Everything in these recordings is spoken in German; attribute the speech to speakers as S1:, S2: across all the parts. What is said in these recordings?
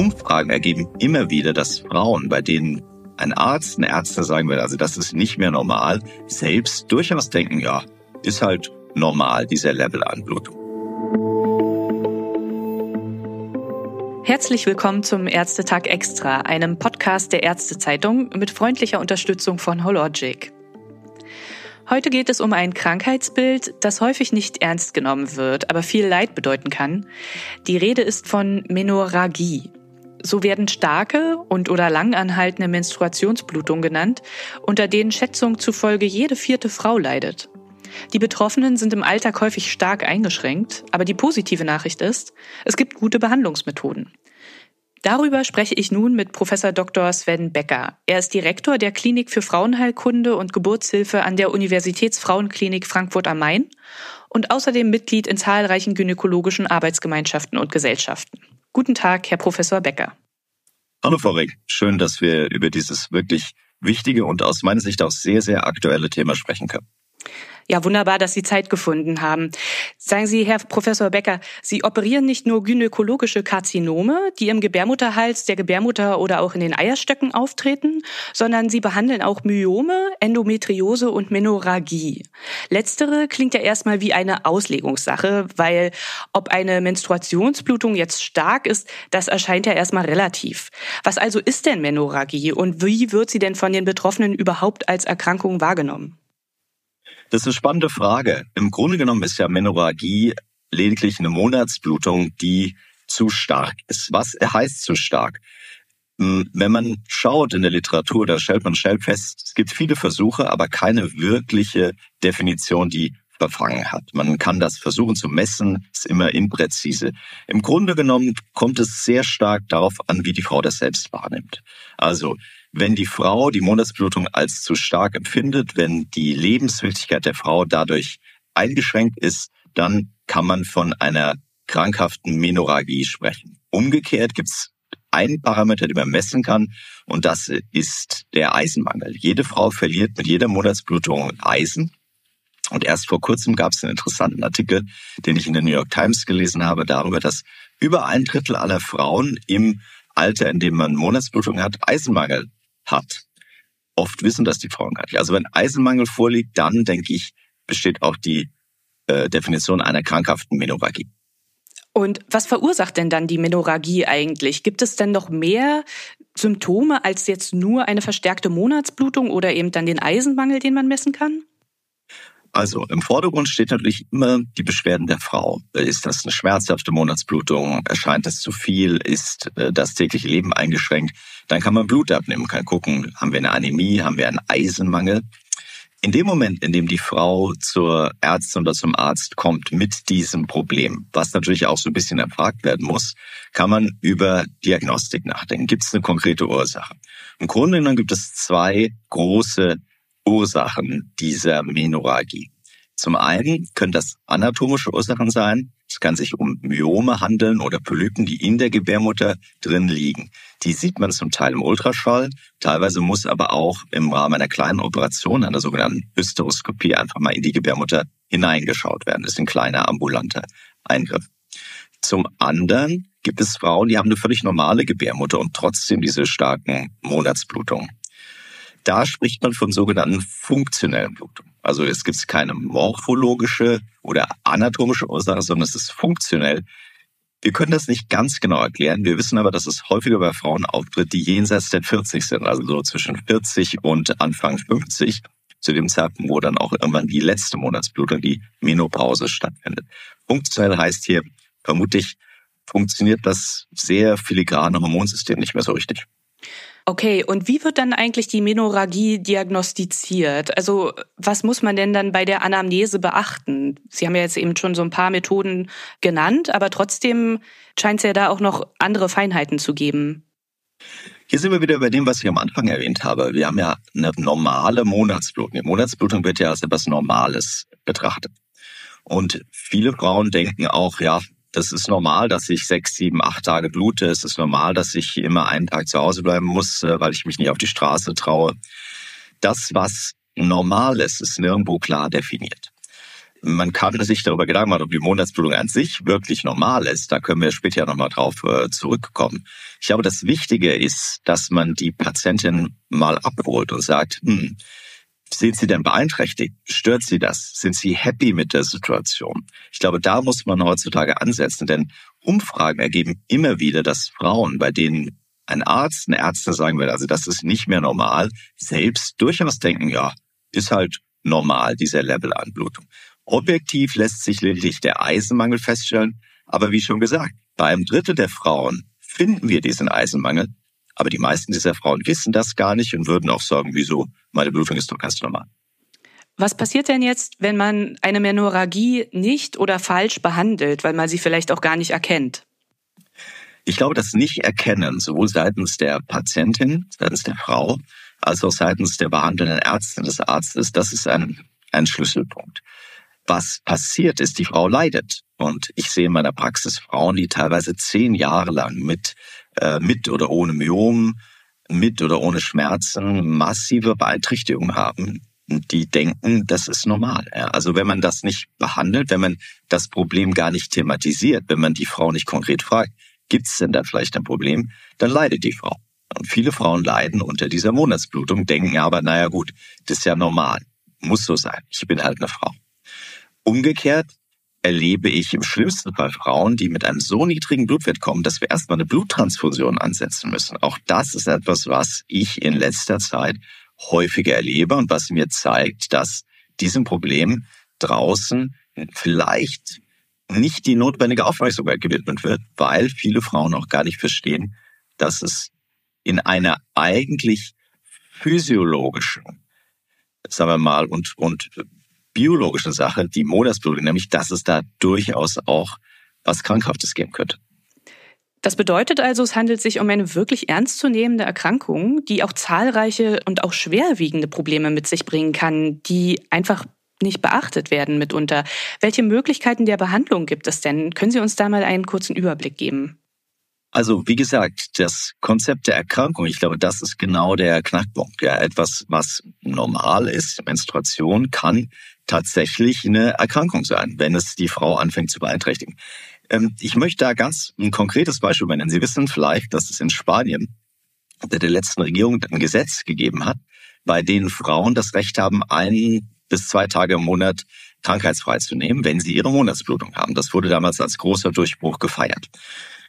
S1: Umfragen ergeben immer wieder, dass Frauen, bei denen ein Arzt, eine Ärzte sagen will, also das ist nicht mehr normal, selbst durchaus denken, ja, ist halt normal, dieser Level an Blutung.
S2: Herzlich willkommen zum Ärztetag Extra, einem Podcast der Ärztezeitung mit freundlicher Unterstützung von Hologic. Heute geht es um ein Krankheitsbild, das häufig nicht ernst genommen wird, aber viel Leid bedeuten kann. Die Rede ist von Menorrhagie. So werden starke und oder langanhaltende Menstruationsblutungen genannt, unter denen Schätzungen zufolge jede vierte Frau leidet. Die Betroffenen sind im Alltag häufig stark eingeschränkt, aber die positive Nachricht ist, es gibt gute Behandlungsmethoden. Darüber spreche ich nun mit Professor Dr. Sven Becker. Er ist Direktor der Klinik für Frauenheilkunde und Geburtshilfe an der Universitätsfrauenklinik Frankfurt am Main und außerdem Mitglied in zahlreichen gynäkologischen Arbeitsgemeinschaften und Gesellschaften. Guten Tag, Herr Professor Becker.
S1: Hallo, Frau Rick. Schön, dass wir über dieses wirklich wichtige und aus meiner Sicht auch sehr, sehr aktuelle Thema sprechen können.
S2: Ja, wunderbar, dass Sie Zeit gefunden haben. Sagen Sie, Herr Professor Becker, Sie operieren nicht nur gynäkologische Karzinome, die im Gebärmutterhals, der Gebärmutter oder auch in den Eierstöcken auftreten, sondern Sie behandeln auch Myome, Endometriose und Menorrhagie. Letztere klingt ja erstmal wie eine Auslegungssache, weil ob eine Menstruationsblutung jetzt stark ist, das erscheint ja erstmal relativ. Was also ist denn Menorrhagie und wie wird sie denn von den Betroffenen überhaupt als Erkrankung wahrgenommen?
S1: Das ist eine spannende Frage. Im Grunde genommen ist ja Menorrhagie lediglich eine Monatsblutung, die zu stark ist. Was heißt zu stark? Hm, wenn man schaut in der Literatur, da stellt man schnell fest, es gibt viele Versuche, aber keine wirkliche Definition, die verfangen hat. Man kann das versuchen zu messen, ist immer impräzise. Im Grunde genommen kommt es sehr stark darauf an, wie die Frau das selbst wahrnimmt. Also wenn die Frau die Monatsblutung als zu stark empfindet, wenn die Lebenswilligkeit der Frau dadurch eingeschränkt ist, dann kann man von einer krankhaften Menorrhagie sprechen. Umgekehrt gibt es einen Parameter, den man messen kann, und das ist der Eisenmangel. Jede Frau verliert mit jeder Monatsblutung Eisen. Und erst vor kurzem gab es einen interessanten Artikel, den ich in der New York Times gelesen habe, darüber, dass über ein Drittel aller Frauen im Alter, in dem man Monatsblutung hat, Eisenmangel hat. Oft wissen das die Frauen gar nicht. Also wenn Eisenmangel vorliegt, dann denke ich, besteht auch die äh, Definition einer krankhaften Menorrhagie.
S2: Und was verursacht denn dann die Menorrhagie eigentlich? Gibt es denn noch mehr Symptome als jetzt nur eine verstärkte Monatsblutung oder eben dann den Eisenmangel, den man messen kann?
S1: Also im Vordergrund steht natürlich immer die Beschwerden der Frau. Ist das eine schmerzhafte Monatsblutung? Erscheint das zu viel? Ist äh, das tägliche Leben eingeschränkt? Dann kann man Blut abnehmen, kann gucken, haben wir eine Anämie, haben wir einen Eisenmangel. In dem Moment, in dem die Frau zur Ärztin oder zum Arzt kommt mit diesem Problem, was natürlich auch so ein bisschen erfragt werden muss, kann man über Diagnostik nachdenken. Gibt es eine konkrete Ursache? Im Grunde genommen gibt es zwei große Ursachen dieser Menorrhagie. Zum einen können das anatomische Ursachen sein. Es kann sich um Myome handeln oder Polypen, die in der Gebärmutter drin liegen. Die sieht man zum Teil im Ultraschall. Teilweise muss aber auch im Rahmen einer kleinen Operation, einer sogenannten Hysteroskopie, einfach mal in die Gebärmutter hineingeschaut werden. Das ist ein kleiner ambulanter Eingriff. Zum anderen gibt es Frauen, die haben eine völlig normale Gebärmutter und trotzdem diese starken Monatsblutungen. Da spricht man von sogenannten funktionellen Blutungen. Also es gibt keine morphologische oder anatomische Ursache, sondern es ist funktionell. Wir können das nicht ganz genau erklären. Wir wissen aber, dass es häufiger bei Frauen auftritt, die jenseits der 40 sind, also so zwischen 40 und Anfang 50, zu dem Zeitpunkt, wo dann auch irgendwann die letzte Monatsblutung, die Menopause stattfindet. Funktionell heißt hier vermutlich, funktioniert das sehr filigrane Hormonsystem nicht mehr so richtig.
S2: Okay, und wie wird dann eigentlich die Menorrhagie diagnostiziert? Also was muss man denn dann bei der Anamnese beachten? Sie haben ja jetzt eben schon so ein paar Methoden genannt, aber trotzdem scheint es ja da auch noch andere Feinheiten zu geben.
S1: Hier sind wir wieder bei dem, was ich am Anfang erwähnt habe. Wir haben ja eine normale Monatsblutung. Die Monatsblutung wird ja als etwas Normales betrachtet. Und viele Frauen denken auch, ja, das ist normal, dass ich sechs, sieben, acht Tage blute. Es ist normal, dass ich immer einen Tag zu Hause bleiben muss, äh, weil ich mich nicht auf die Straße traue. Das, was normal ist, ist nirgendwo klar definiert. man kann sich darüber Gedanken machen, ob die Monatsblutung an sich wirklich normal ist. Da können wir später nochmal drauf äh, zurückkommen. Ich glaube, das Wichtige ist, dass man die Patientin mal abholt und sagt, hm, sind Sie denn beeinträchtigt? Stört Sie das? Sind Sie happy mit der Situation? Ich glaube, da muss man heutzutage ansetzen, denn Umfragen ergeben immer wieder, dass Frauen, bei denen ein Arzt, eine Ärztin sagen will, also das ist nicht mehr normal, selbst durchaus denken, ja, ist halt normal, dieser Level an Blutung. Objektiv lässt sich lediglich der Eisenmangel feststellen, aber wie schon gesagt, bei einem Drittel der Frauen finden wir diesen Eisenmangel, aber die meisten dieser Frauen wissen das gar nicht und würden auch sagen, wieso, meine Blutung ist doch ganz normal.
S2: Was passiert denn jetzt, wenn man eine Menorrhagie nicht oder falsch behandelt, weil man sie vielleicht auch gar nicht erkennt?
S1: Ich glaube, das Nicht-Erkennen, sowohl seitens der Patientin, seitens der Frau, als auch seitens der behandelnden Ärztin des Arztes, das ist ein, ein Schlüsselpunkt. Was passiert ist, die Frau leidet. Und ich sehe in meiner Praxis Frauen, die teilweise zehn Jahre lang mit, mit oder ohne Myom, mit oder ohne Schmerzen massive Beeinträchtigungen haben, die denken, das ist normal. Also wenn man das nicht behandelt, wenn man das Problem gar nicht thematisiert, wenn man die Frau nicht konkret fragt, gibt es denn da vielleicht ein Problem, dann leidet die Frau. Und viele Frauen leiden unter dieser Monatsblutung, denken aber, naja gut, das ist ja normal, muss so sein, ich bin halt eine Frau. Umgekehrt erlebe ich im schlimmsten Fall Frauen, die mit einem so niedrigen Blutwert kommen, dass wir erstmal eine Bluttransfusion ansetzen müssen. Auch das ist etwas, was ich in letzter Zeit häufiger erlebe und was mir zeigt, dass diesem Problem draußen vielleicht nicht die notwendige Aufmerksamkeit gewidmet wird, weil viele Frauen auch gar nicht verstehen, dass es in einer eigentlich physiologischen, sagen wir mal, und, und biologischen Sache, die Monatsblutung, nämlich dass es da durchaus auch was Krankhaftes geben könnte.
S2: Das bedeutet also, es handelt sich um eine wirklich ernstzunehmende Erkrankung, die auch zahlreiche und auch schwerwiegende Probleme mit sich bringen kann, die einfach nicht beachtet werden mitunter. Welche Möglichkeiten der Behandlung gibt es denn? Können Sie uns da mal einen kurzen Überblick geben?
S1: Also wie gesagt, das Konzept der Erkrankung, ich glaube, das ist genau der Knackpunkt. Ja, etwas, was normal ist, Menstruation, kann tatsächlich eine Erkrankung sein, wenn es die Frau anfängt zu beeinträchtigen. Ähm, ich möchte da ganz ein konkretes Beispiel nennen. Sie wissen vielleicht, dass es in Spanien unter der letzten Regierung ein Gesetz gegeben hat, bei denen Frauen das Recht haben, ein bis zwei Tage im Monat krankheitsfrei zu nehmen, wenn sie ihre Monatsblutung haben. Das wurde damals als großer Durchbruch gefeiert.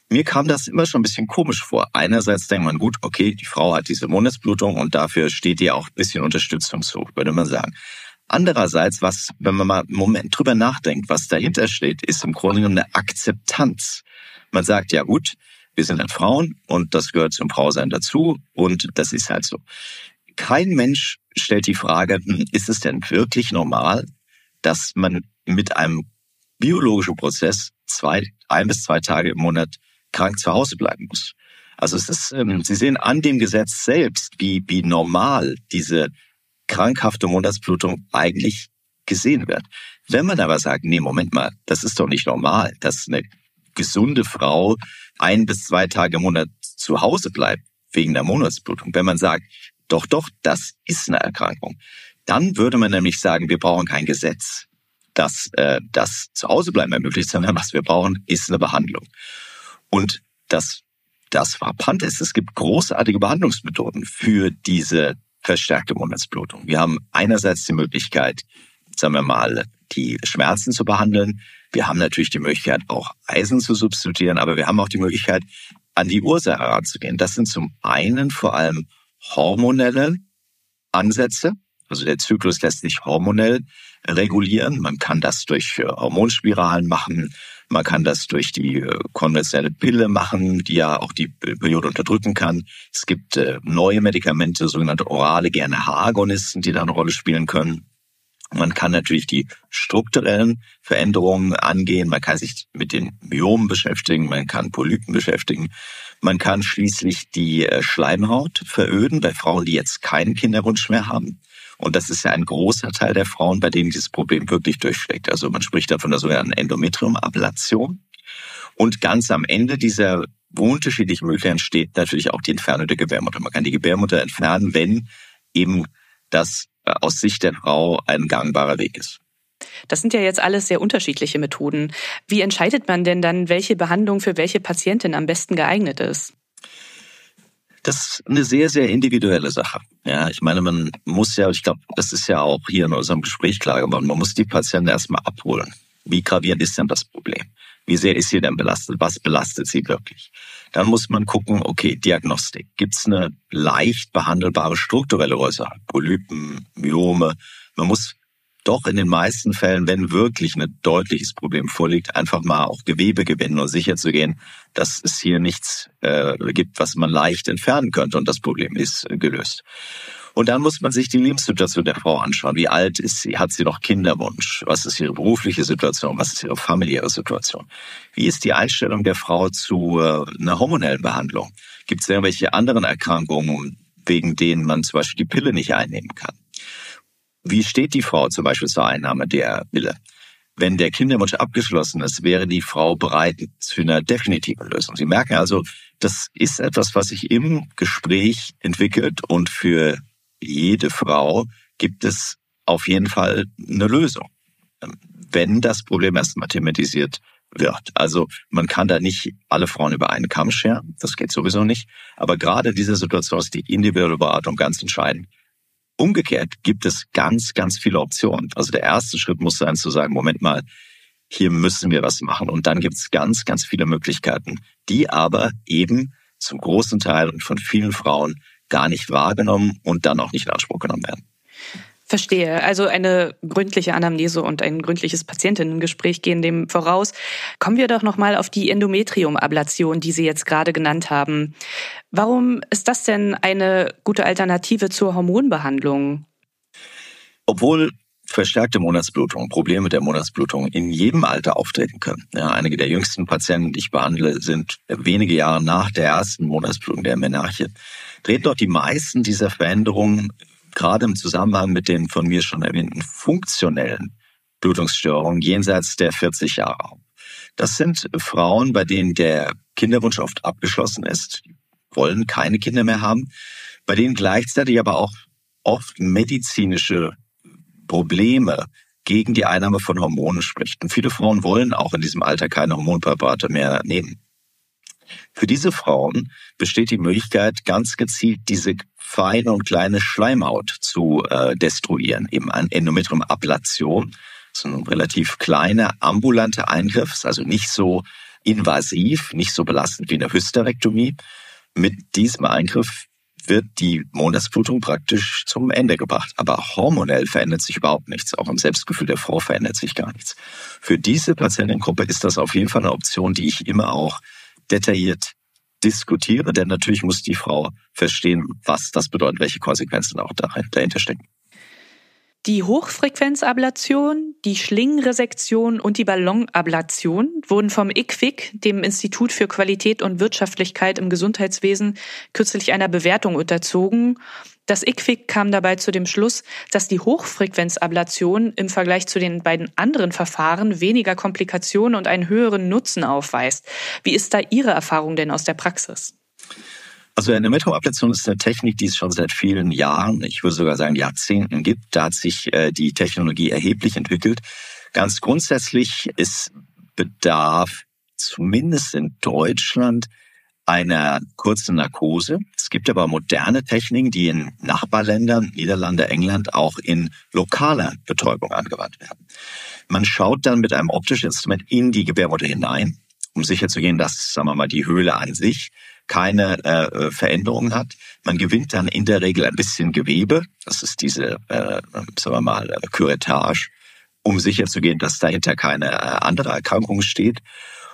S1: Mir kam das immer schon ein bisschen komisch vor. Einerseits denkt man, gut, okay, die Frau hat diese Monatsblutung und dafür steht ihr auch ein bisschen Unterstützung zu, würde man sagen. Andererseits, was, wenn man mal einen Moment drüber nachdenkt, was dahinter steht, ist im Grunde genommen eine Akzeptanz. Man sagt, ja gut, wir sind halt Frauen und das gehört zum Frausein dazu und das ist halt so. Kein Mensch stellt die Frage, hm, ist es denn wirklich normal, dass man mit einem biologischen Prozess zwei, ein bis zwei Tage im Monat krank zu Hause bleiben muss. Also es ist, ähm, Sie sehen an dem Gesetz selbst, wie, wie normal diese krankhafte Monatsblutung eigentlich gesehen wird. Wenn man aber sagt, nee, Moment mal, das ist doch nicht normal, dass eine gesunde Frau ein bis zwei Tage im Monat zu Hause bleibt wegen der Monatsblutung. Wenn man sagt, doch, doch, das ist eine Erkrankung, dann würde man nämlich sagen, wir brauchen kein Gesetz, das äh, das Zuhausebleiben ermöglicht, sondern was wir brauchen, ist eine Behandlung. Und das, das frappant ist, es gibt großartige Behandlungsmethoden für diese verstärkte Monatsblutung. Wir haben einerseits die Möglichkeit, sagen wir mal, die Schmerzen zu behandeln. Wir haben natürlich die Möglichkeit, auch Eisen zu substituieren, aber wir haben auch die Möglichkeit, an die Ursache heranzugehen. Das sind zum einen vor allem hormonelle Ansätze. Also der Zyklus lässt sich hormonell regulieren. Man kann das durch Hormonspiralen machen. Man kann das durch die äh, konventionelle Pille machen, die ja auch die Periode unterdrücken kann. Es gibt äh, neue Medikamente, sogenannte orale GNRH-Agonisten, die da eine Rolle spielen können. Man kann natürlich die strukturellen Veränderungen angehen. Man kann sich mit den Myomen beschäftigen. Man kann Polypen beschäftigen. Man kann schließlich die äh, Schleimhaut veröden bei Frauen, die jetzt keinen Kinderwunsch mehr haben. Und das ist ja ein großer Teil der Frauen, bei denen dieses Problem wirklich durchschlägt. Also man spricht da von der sogenannten Endometriumablation. Und ganz am Ende dieser unterschiedlichen Möglichkeiten steht natürlich auch die Entfernung der Gebärmutter. Man kann die Gebärmutter entfernen, wenn eben das äh, aus Sicht der Frau ein gangbarer Weg ist.
S2: Das sind ja jetzt alles sehr unterschiedliche Methoden. Wie entscheidet man denn dann, welche Behandlung für welche Patientin am besten geeignet ist?
S1: Das ist eine sehr, sehr individuelle Sache. Ja, ich meine, man muss ja, ich glaube, das ist ja auch hier in unserem Gespräch klar geworden, man muss die Patienten erstmal abholen. Wie gravierend ist denn das Problem? Wie sehr ist sie denn belastet? Was belastet sie wirklich? Dann muss man gucken, okay, Diagnostik. Gibt es eine leicht behandelbare strukturelle Ursache? Polypen, Myome. Man muss doch in den meisten Fällen, wenn wirklich ein deutliches Problem vorliegt, einfach mal auch Gewebe gewinnen und sicher zu gehen, dass es hier nichts äh, gibt, was man leicht entfernen könnte und das Problem ist äh, gelöst. Und dann muss man sich die Lebenssituation der Frau anschauen. Wie alt ist sie? Hat sie noch Kinderwunsch? Was ist ihre berufliche Situation? Was ist ihre familiäre Situation? Wie ist die Einstellung der Frau zu äh, einer hormonellen Behandlung? Gibt es irgendwelche anderen Erkrankungen, wegen denen man zum Beispiel die Pille nicht einnehmen kann? Wie steht die Frau zum Beispiel zur Einnahme der Pille? Wenn der Kinderwunsch abgeschlossen ist, wäre die Frau bereit zu einer definitiven Lösung. Sie merken also, das ist etwas, was sich im Gespräch entwickelt und für jede Frau gibt es auf jeden Fall eine Lösung, wenn das Problem erstmal thematisiert wird. Also man kann da nicht alle Frauen über einen Kamm scheren, das geht sowieso nicht. Aber gerade diese Situation ist die individuelle Beratung ganz entscheidend. Umgekehrt gibt es ganz, ganz viele Optionen. Also der erste Schritt muss sein zu sagen, Moment mal, hier müssen wir was machen. Und dann gibt es ganz, ganz viele Möglichkeiten, die aber eben zum großen Teil und von vielen Frauen gar nicht wahrgenommen und dann auch nicht in Anspruch genommen werden.
S2: Verstehe. Also eine gründliche Anamnese und ein gründliches Patientinnengespräch gehen dem voraus. Kommen wir doch nochmal auf die Endometriumablation, die Sie jetzt gerade genannt haben. Warum ist das denn eine gute Alternative zur Hormonbehandlung?
S1: Obwohl verstärkte Monatsblutung, Probleme der Monatsblutung in jedem Alter auftreten können. Ja, einige der jüngsten Patienten, die ich behandle, sind wenige Jahre nach der ersten Monatsblutung der Menarche. Treten dort die meisten dieser Veränderungen gerade im Zusammenhang mit den von mir schon erwähnten funktionellen Blutungsstörungen jenseits der 40 Jahre. Das sind Frauen, bei denen der Kinderwunsch oft abgeschlossen ist, die wollen keine Kinder mehr haben, bei denen gleichzeitig aber auch oft medizinische Probleme gegen die Einnahme von Hormonen spricht. Und viele Frauen wollen auch in diesem Alter keine Hormonpräparate mehr nehmen. Für diese Frauen besteht die Möglichkeit, ganz gezielt diese feine und kleine Schleimhaut zu äh, destruieren, eben eine Endometriumablation. Das ist ein relativ kleiner ambulanter Eingriff, ist also nicht so invasiv, nicht so belastend wie eine Hysterektomie. Mit diesem Eingriff wird die Monatsblutung praktisch zum Ende gebracht. Aber hormonell verändert sich überhaupt nichts. Auch im Selbstgefühl der Frau verändert sich gar nichts. Für diese Patientengruppe ist das auf jeden Fall eine Option, die ich immer auch detailliert diskutiere, denn natürlich muss die Frau verstehen, was das bedeutet, welche Konsequenzen auch dahinter stecken.
S2: Die Hochfrequenzablation, die Schlingenresektion und die Ballonablation wurden vom IQWIC, dem Institut für Qualität und Wirtschaftlichkeit im Gesundheitswesen, kürzlich einer Bewertung unterzogen. Das IQWIC kam dabei zu dem Schluss, dass die Hochfrequenzablation im Vergleich zu den beiden anderen Verfahren weniger Komplikationen und einen höheren Nutzen aufweist. Wie ist da Ihre Erfahrung denn aus der Praxis?
S1: Also eine Metroablation ist eine Technik, die es schon seit vielen Jahren, ich würde sogar sagen Jahrzehnten gibt. Da hat sich äh, die Technologie erheblich entwickelt. Ganz grundsätzlich ist Bedarf zumindest in Deutschland einer kurzen Narkose. Es gibt aber moderne Techniken, die in Nachbarländern, Niederlande, England auch in lokaler Betäubung angewandt werden. Man schaut dann mit einem optischen Instrument in die Gebärmutter hinein, um sicherzugehen, dass, sagen wir mal, die Höhle an sich keine äh, Veränderungen hat. Man gewinnt dann in der Regel ein bisschen Gewebe. Das ist diese, äh, sagen wir mal, Curettage, um sicherzugehen, dass dahinter keine äh, andere Erkrankung steht.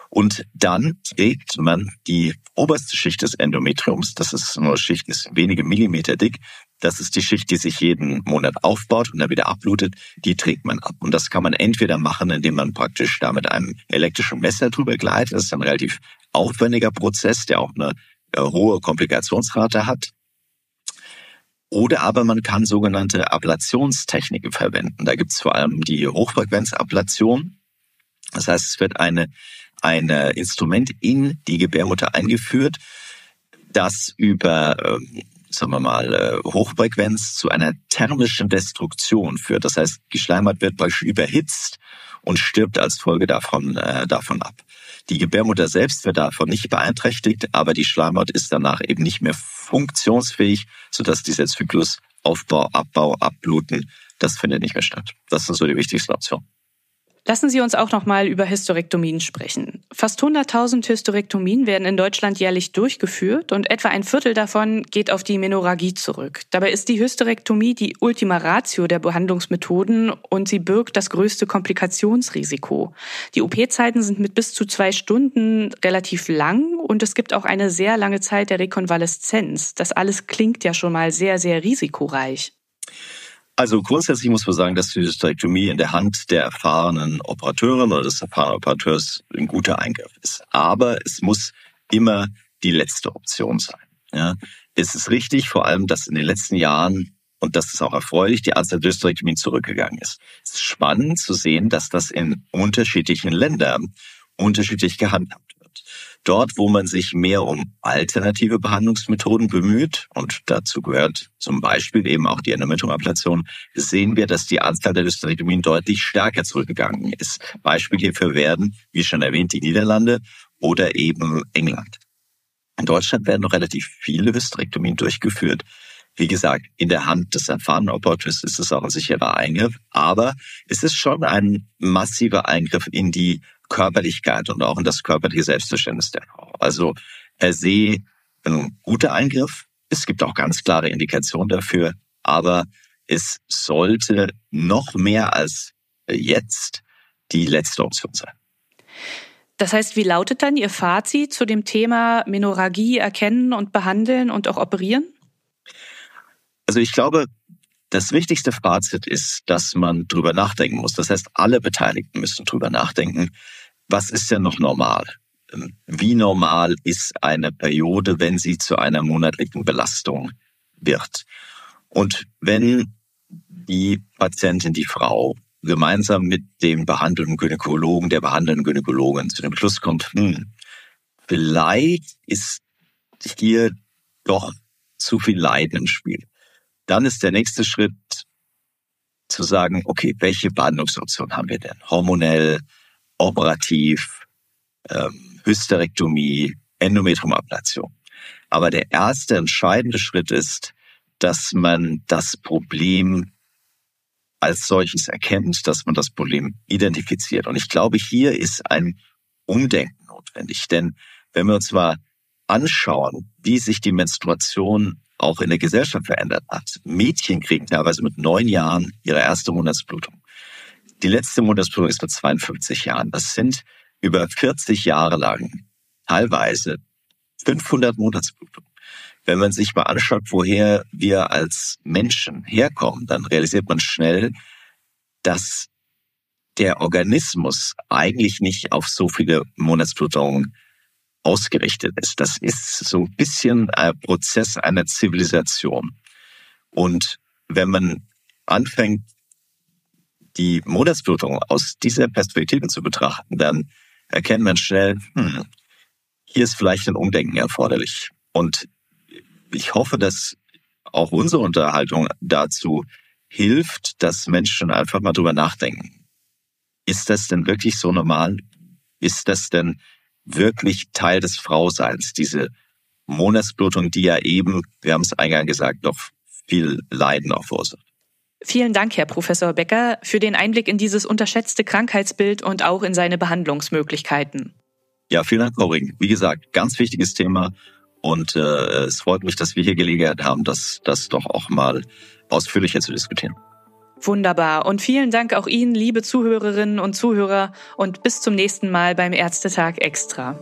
S1: Und dann trägt man die oberste Schicht des Endometriums, das ist nur Schicht, ist wenige Millimeter dick, das ist die Schicht, die sich jeden Monat aufbaut und dann wieder abblutet, die trägt man ab. Und das kann man entweder machen, indem man praktisch da mit einem elektrischen Messer drüber gleitet, das ist ein relativ aufwendiger Prozess, der auch eine äh, hohe Komplikationsrate hat. Oder aber man kann sogenannte Ablationstechniken verwenden. Da gibt es vor allem die Hochfrequenzablation. Das heißt, es wird eine, ein Instrument in die Gebärmutter eingeführt, das über ähm, sagen wir mal, äh, Hochfrequenz zu einer thermischen Destruktion führt. Das heißt, die Schleimhaut wird beispielsweise überhitzt und stirbt als Folge davon, äh, davon ab. Die Gebärmutter selbst wird davon nicht beeinträchtigt, aber die Schleimhaut ist danach eben nicht mehr funktionsfähig, sodass dieser Zyklus Aufbau, Abbau, Abbluten, das findet nicht mehr statt. Das sind so die wichtigsten Optionen.
S2: Lassen Sie uns auch noch mal über Hysterektomien sprechen. Fast 100.000 Hysterektomien werden in Deutschland jährlich durchgeführt und etwa ein Viertel davon geht auf die Menorrhagie zurück. Dabei ist die Hysterektomie die Ultima Ratio der Behandlungsmethoden und sie birgt das größte Komplikationsrisiko. Die OP-Zeiten sind mit bis zu zwei Stunden relativ lang und es gibt auch eine sehr lange Zeit der Rekonvaleszenz. Das alles klingt ja schon mal sehr, sehr risikoreich.
S1: Also grundsätzlich muss man sagen, dass die Hysterektomie in der Hand der erfahrenen Operateurin oder des erfahrenen Operateurs ein guter Eingriff ist. Aber es muss immer die letzte Option sein. Ja. Es ist richtig, vor allem, dass in den letzten Jahren, und das ist auch erfreulich, die Anzahl der Hysterektomien zurückgegangen ist. Es ist spannend zu sehen, dass das in unterschiedlichen Ländern unterschiedlich gehandhabt Dort, wo man sich mehr um alternative Behandlungsmethoden bemüht, und dazu gehört zum Beispiel eben auch die Endometriomablation, sehen wir, dass die Anzahl der Hysterektomien deutlich stärker zurückgegangen ist. Beispiel hierfür werden, wie schon erwähnt, die Niederlande oder eben England. In Deutschland werden noch relativ viele Hysterektomien durchgeführt. Wie gesagt, in der Hand des erfahrenen Operators ist es auch ein sicherer Eingriff, aber es ist schon ein massiver Eingriff in die Körperlichkeit und auch in das körperliche Selbstverständnis der Frau. Also per se ein guter Eingriff. Es gibt auch ganz klare Indikationen dafür, aber es sollte noch mehr als jetzt die letzte Option sein.
S2: Das heißt, wie lautet dann Ihr Fazit zu dem Thema Menorrhagie erkennen und behandeln und auch operieren?
S1: Also ich glaube, das wichtigste Fazit ist, dass man drüber nachdenken muss. Das heißt, alle Beteiligten müssen drüber nachdenken. Was ist denn noch normal? Ähm, wie normal ist eine Periode, wenn sie zu einer monatlichen Belastung wird? Und wenn die Patientin, die Frau, gemeinsam mit dem behandelnden Gynäkologen, der behandelnden Gynäkologin zu dem Schluss kommt, hm, vielleicht ist hier doch zu viel Leiden im Spiel dann ist der nächste Schritt zu sagen, okay, welche Behandlungsoption haben wir denn? Hormonell, operativ, ähm, Hysterektomie, Endometriumablation. Aber der erste entscheidende Schritt ist, dass man das Problem als solches erkennt, dass man das Problem identifiziert. Und ich glaube, hier ist ein Umdenken notwendig. Denn wenn wir uns mal anschauen, wie sich die Menstruation auch in der Gesellschaft verändert hat. Mädchen kriegen teilweise mit neun Jahren ihre erste Monatsblutung. Die letzte Monatsblutung ist mit 52 Jahren. Das sind über 40 Jahre lang teilweise 500 Monatsblutungen. Wenn man sich mal anschaut, woher wir als Menschen herkommen, dann realisiert man schnell, dass der Organismus eigentlich nicht auf so viele Monatsblutungen ausgerichtet ist. Das ist so ein bisschen ein Prozess einer Zivilisation. Und wenn man anfängt, die Monatsblutung aus dieser Perspektive zu betrachten, dann erkennt man schnell, hm, hier ist vielleicht ein Umdenken erforderlich. Und ich hoffe, dass auch unsere Unterhaltung dazu hilft, dass Menschen einfach mal drüber nachdenken. Ist das denn wirklich so normal? Ist das denn wirklich Teil des Frauseins, diese Monatsblutung, die ja eben, wir haben es eingangs gesagt, noch viel Leiden auch verursacht.
S2: Vielen Dank, Herr Professor Becker, für den Einblick in dieses unterschätzte Krankheitsbild und auch in seine Behandlungsmöglichkeiten.
S1: Ja, vielen Dank, Frau Ring. Wie gesagt, ganz wichtiges Thema und äh, es freut mich, dass wir hier Gelegenheit haben, das, das doch auch mal ausführlicher zu diskutieren.
S2: Wunderbar. Und vielen Dank auch Ihnen, liebe Zuhörerinnen und Zuhörer, und bis zum nächsten Mal beim Ärztetag Extra.